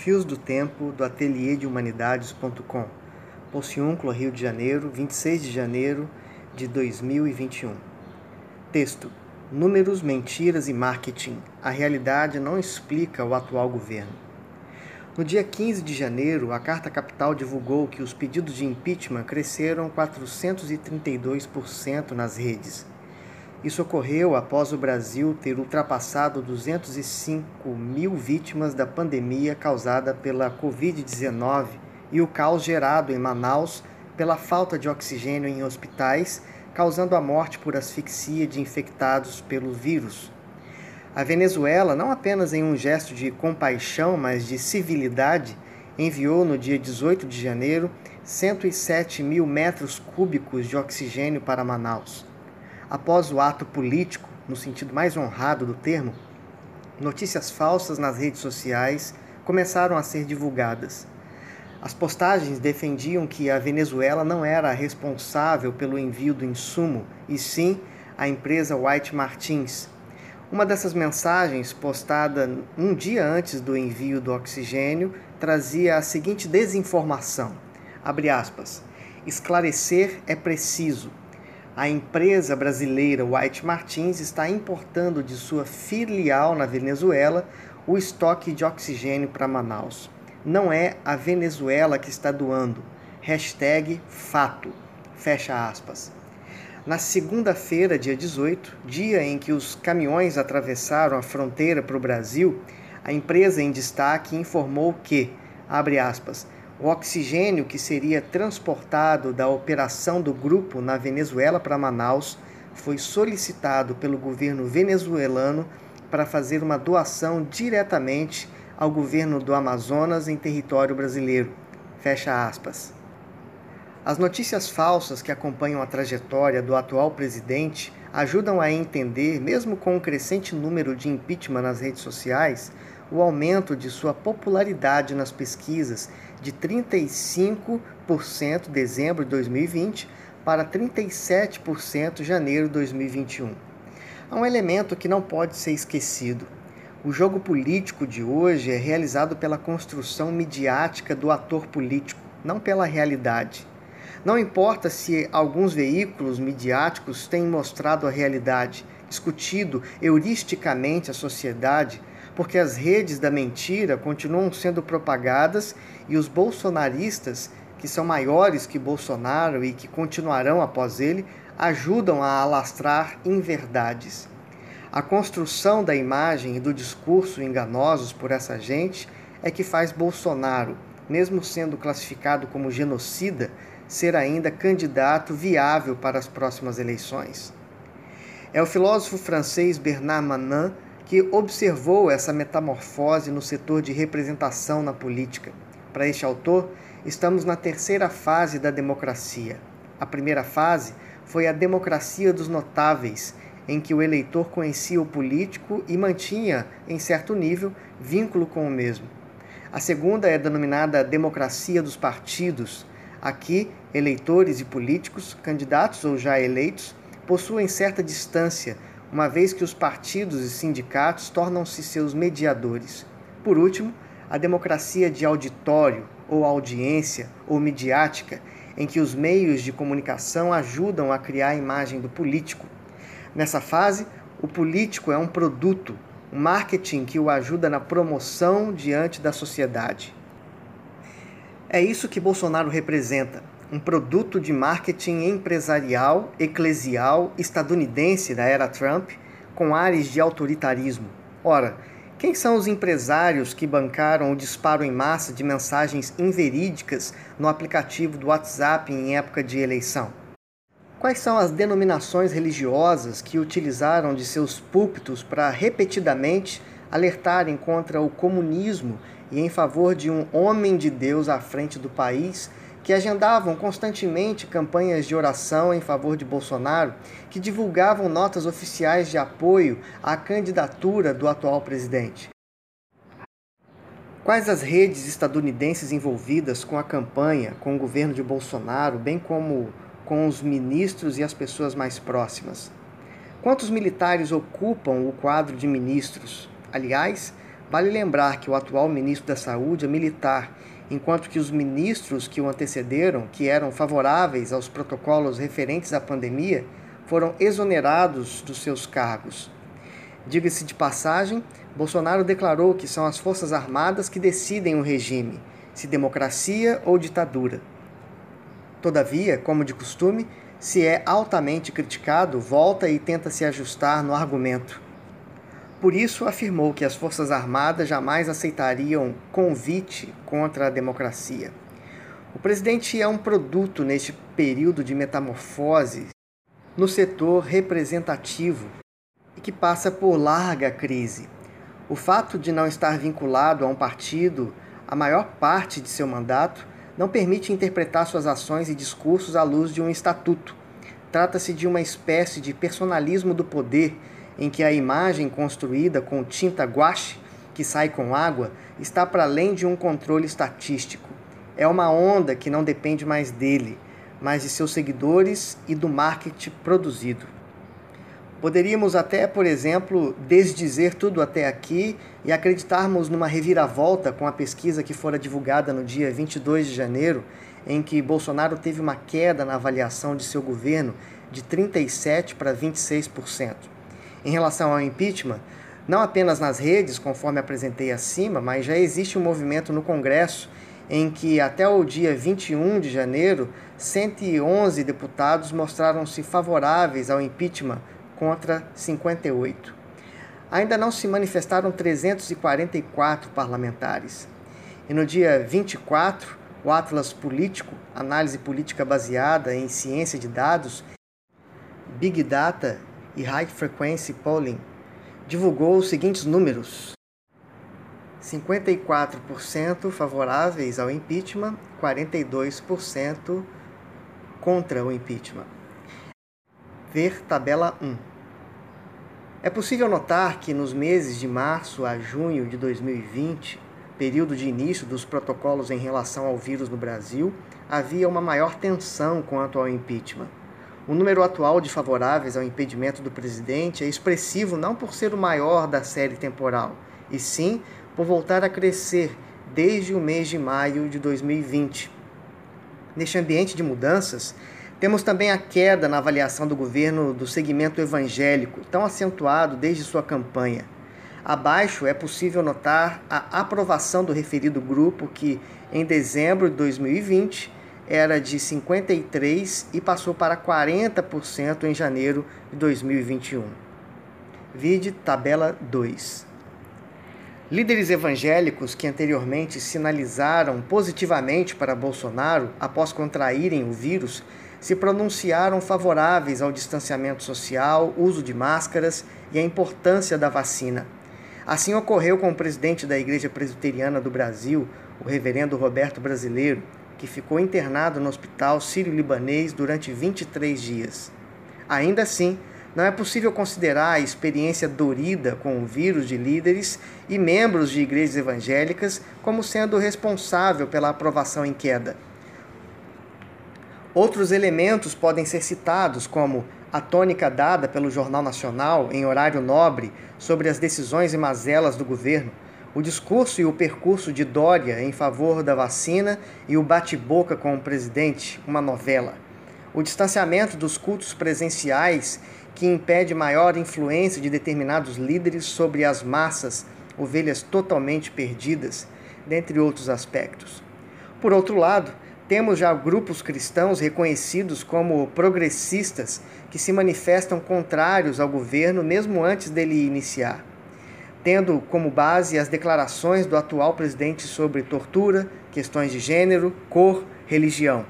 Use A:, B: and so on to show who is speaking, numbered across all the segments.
A: Fios do Tempo, do Ateliê de Humanidades.com. Pociúncula, Rio de Janeiro, 26 de janeiro de 2021. Texto: Números, mentiras e marketing. A realidade não explica o atual governo. No dia 15 de janeiro, a Carta Capital divulgou que os pedidos de impeachment cresceram 432% nas redes isso ocorreu após o Brasil ter ultrapassado 205 mil vítimas da pandemia causada pela Covid-19 e o caos gerado em Manaus pela falta de oxigênio em hospitais, causando a morte por asfixia de infectados pelo vírus. A Venezuela, não apenas em um gesto de compaixão, mas de civilidade, enviou no dia 18 de janeiro 107 mil metros cúbicos de oxigênio para Manaus após o ato político, no sentido mais honrado do termo, notícias falsas nas redes sociais começaram a ser divulgadas. As postagens defendiam que a Venezuela não era responsável pelo envio do insumo, e sim a empresa White Martins. Uma dessas mensagens, postada um dia antes do envio do oxigênio, trazia a seguinte desinformação: abre aspas, esclarecer é preciso a empresa brasileira White Martins está importando de sua filial na Venezuela o estoque de oxigênio para Manaus. Não é a Venezuela que está doando. Hashtag fato. Fecha aspas. Na segunda-feira, dia 18, dia em que os caminhões atravessaram a fronteira para o Brasil, a empresa em destaque informou que, abre aspas, o oxigênio que seria transportado da operação do grupo na Venezuela para Manaus foi solicitado pelo governo venezuelano para fazer uma doação diretamente ao governo do Amazonas em território brasileiro. Fecha aspas. As notícias falsas que acompanham a trajetória do atual presidente ajudam a entender, mesmo com o crescente número de impeachment nas redes sociais, o aumento de sua popularidade nas pesquisas de 35% em dezembro de 2020 para 37% em janeiro de 2021. Há um elemento que não pode ser esquecido. O jogo político de hoje é realizado pela construção midiática do ator político, não pela realidade. Não importa se alguns veículos midiáticos têm mostrado a realidade, discutido heuristicamente a sociedade, porque as redes da mentira continuam sendo propagadas e os bolsonaristas, que são maiores que Bolsonaro e que continuarão após ele, ajudam a alastrar inverdades. A construção da imagem e do discurso enganosos por essa gente é que faz Bolsonaro, mesmo sendo classificado como genocida, ser ainda candidato viável para as próximas eleições. É o filósofo francês Bernard Manin que observou essa metamorfose no setor de representação na política. Para este autor, estamos na terceira fase da democracia. A primeira fase foi a democracia dos notáveis, em que o eleitor conhecia o político e mantinha, em certo nível, vínculo com o mesmo. A segunda é denominada democracia dos partidos. Aqui, eleitores e políticos, candidatos ou já eleitos, possuem certa distância uma vez que os partidos e sindicatos tornam-se seus mediadores. Por último, a democracia de auditório, ou audiência, ou midiática, em que os meios de comunicação ajudam a criar a imagem do político. Nessa fase, o político é um produto, um marketing que o ajuda na promoção diante da sociedade. É isso que Bolsonaro representa um produto de marketing empresarial, eclesial, estadunidense da era Trump, com ares de autoritarismo. Ora, quem são os empresários que bancaram o disparo em massa de mensagens inverídicas no aplicativo do WhatsApp em época de eleição? Quais são as denominações religiosas que utilizaram de seus púlpitos para repetidamente alertarem contra o comunismo e em favor de um homem de Deus à frente do país que agendavam constantemente campanhas de oração em favor de Bolsonaro, que divulgavam notas oficiais de apoio à candidatura do atual presidente. Quais as redes estadunidenses envolvidas com a campanha, com o governo de Bolsonaro, bem como com os ministros e as pessoas mais próximas? Quantos militares ocupam o quadro de ministros? Aliás, Vale lembrar que o atual ministro da Saúde é militar, enquanto que os ministros que o antecederam, que eram favoráveis aos protocolos referentes à pandemia, foram exonerados dos seus cargos. Diga-se de passagem, Bolsonaro declarou que são as Forças Armadas que decidem o regime, se democracia ou ditadura. Todavia, como de costume, se é altamente criticado, volta e tenta se ajustar no argumento. Por isso, afirmou que as Forças Armadas jamais aceitariam convite contra a democracia. O presidente é um produto neste período de metamorfose no setor representativo e que passa por larga crise. O fato de não estar vinculado a um partido a maior parte de seu mandato não permite interpretar suas ações e discursos à luz de um estatuto. Trata-se de uma espécie de personalismo do poder em que a imagem construída com tinta guache, que sai com água, está para além de um controle estatístico. É uma onda que não depende mais dele, mas de seus seguidores e do marketing produzido. Poderíamos até, por exemplo, desdizer tudo até aqui e acreditarmos numa reviravolta com a pesquisa que fora divulgada no dia 22 de janeiro, em que Bolsonaro teve uma queda na avaliação de seu governo de 37 para 26%. Em relação ao impeachment, não apenas nas redes, conforme apresentei acima, mas já existe um movimento no Congresso em que até o dia 21 de janeiro, 111 deputados mostraram-se favoráveis ao impeachment contra 58. Ainda não se manifestaram 344 parlamentares. E no dia 24, o Atlas Político, análise política baseada em ciência de dados, Big Data e High Frequency Polling, divulgou os seguintes números: 54% favoráveis ao impeachment, 42% contra o impeachment. Ver tabela 1. É possível notar que nos meses de março a junho de 2020, período de início dos protocolos em relação ao vírus no Brasil, havia uma maior tensão quanto ao impeachment. O número atual de favoráveis ao impedimento do presidente é expressivo não por ser o maior da série temporal, e sim por voltar a crescer desde o mês de maio de 2020. Neste ambiente de mudanças, temos também a queda na avaliação do governo do segmento evangélico, tão acentuado desde sua campanha. Abaixo é possível notar a aprovação do referido grupo, que em dezembro de 2020 era de 53% e passou para 40% em janeiro de 2021. Vide tabela 2. Líderes evangélicos que anteriormente sinalizaram positivamente para Bolsonaro após contraírem o vírus se pronunciaram favoráveis ao distanciamento social, uso de máscaras e a importância da vacina. Assim ocorreu com o presidente da Igreja Presbiteriana do Brasil, o reverendo Roberto Brasileiro, que ficou internado no Hospital Sírio-Libanês durante 23 dias. Ainda assim, não é possível considerar a experiência dorida com o vírus de líderes e membros de igrejas evangélicas como sendo responsável pela aprovação em queda. Outros elementos podem ser citados, como a tônica dada pelo Jornal Nacional em horário nobre sobre as decisões e mazelas do governo, o discurso e o percurso de Dória em favor da vacina e o bate-boca com o presidente, uma novela. O distanciamento dos cultos presenciais, que impede maior influência de determinados líderes sobre as massas, ovelhas totalmente perdidas, dentre outros aspectos. Por outro lado, temos já grupos cristãos reconhecidos como progressistas que se manifestam contrários ao governo mesmo antes dele iniciar, tendo como base as declarações do atual presidente sobre tortura, questões de gênero, cor, religião.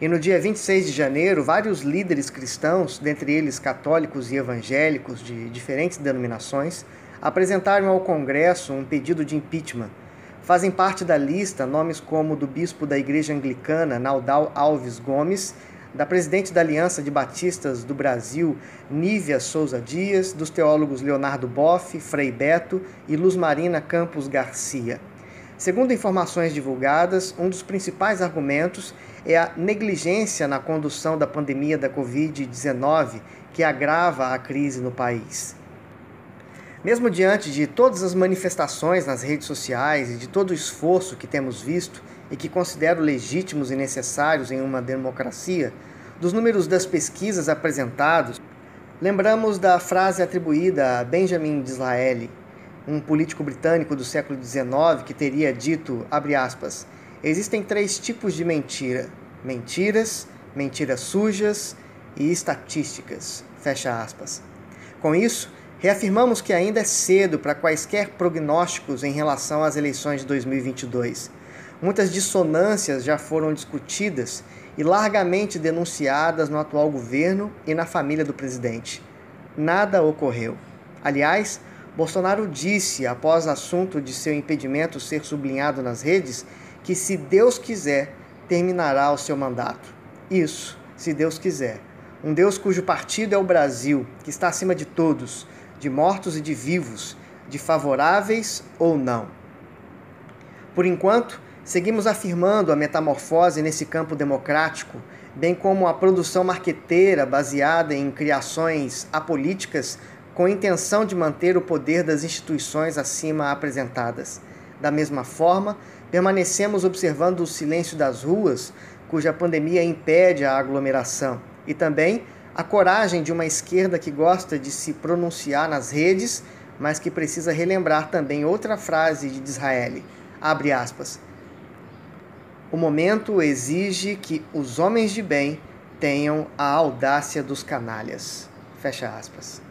A: E no dia 26 de janeiro, vários líderes cristãos, dentre eles católicos e evangélicos de diferentes denominações, apresentaram ao Congresso um pedido de impeachment Fazem parte da lista nomes como do bispo da Igreja Anglicana, Naldal Alves Gomes, da presidente da Aliança de Batistas do Brasil, Nívia Souza Dias, dos teólogos Leonardo Boff, Frei Beto e Luz Marina Campos Garcia. Segundo informações divulgadas, um dos principais argumentos é a negligência na condução da pandemia da Covid-19, que agrava a crise no país. Mesmo diante de todas as manifestações nas redes sociais e de todo o esforço que temos visto e que considero legítimos e necessários em uma democracia, dos números das pesquisas apresentados, lembramos da frase atribuída a Benjamin Disraeli, um político britânico do século XIX, que teria dito, aspas, existem três tipos de mentira: mentiras, mentiras sujas e estatísticas. Fecha aspas. Com isso, reafirmamos que ainda é cedo para quaisquer prognósticos em relação às eleições de 2022. Muitas dissonâncias já foram discutidas e largamente denunciadas no atual governo e na família do presidente. Nada ocorreu. Aliás, Bolsonaro disse, após assunto de seu impedimento ser sublinhado nas redes, que se Deus quiser, terminará o seu mandato. Isso, se Deus quiser. Um Deus cujo partido é o Brasil, que está acima de todos, de mortos e de vivos, de favoráveis ou não. Por enquanto, seguimos afirmando a metamorfose nesse campo democrático, bem como a produção marqueteira baseada em criações apolíticas com intenção de manter o poder das instituições acima apresentadas. Da mesma forma, permanecemos observando o silêncio das ruas, cuja pandemia impede a aglomeração, e também a coragem de uma esquerda que gosta de se pronunciar nas redes, mas que precisa relembrar também outra frase de Disraeli, abre aspas, o momento exige que os homens de bem tenham a audácia dos canalhas. Fecha aspas.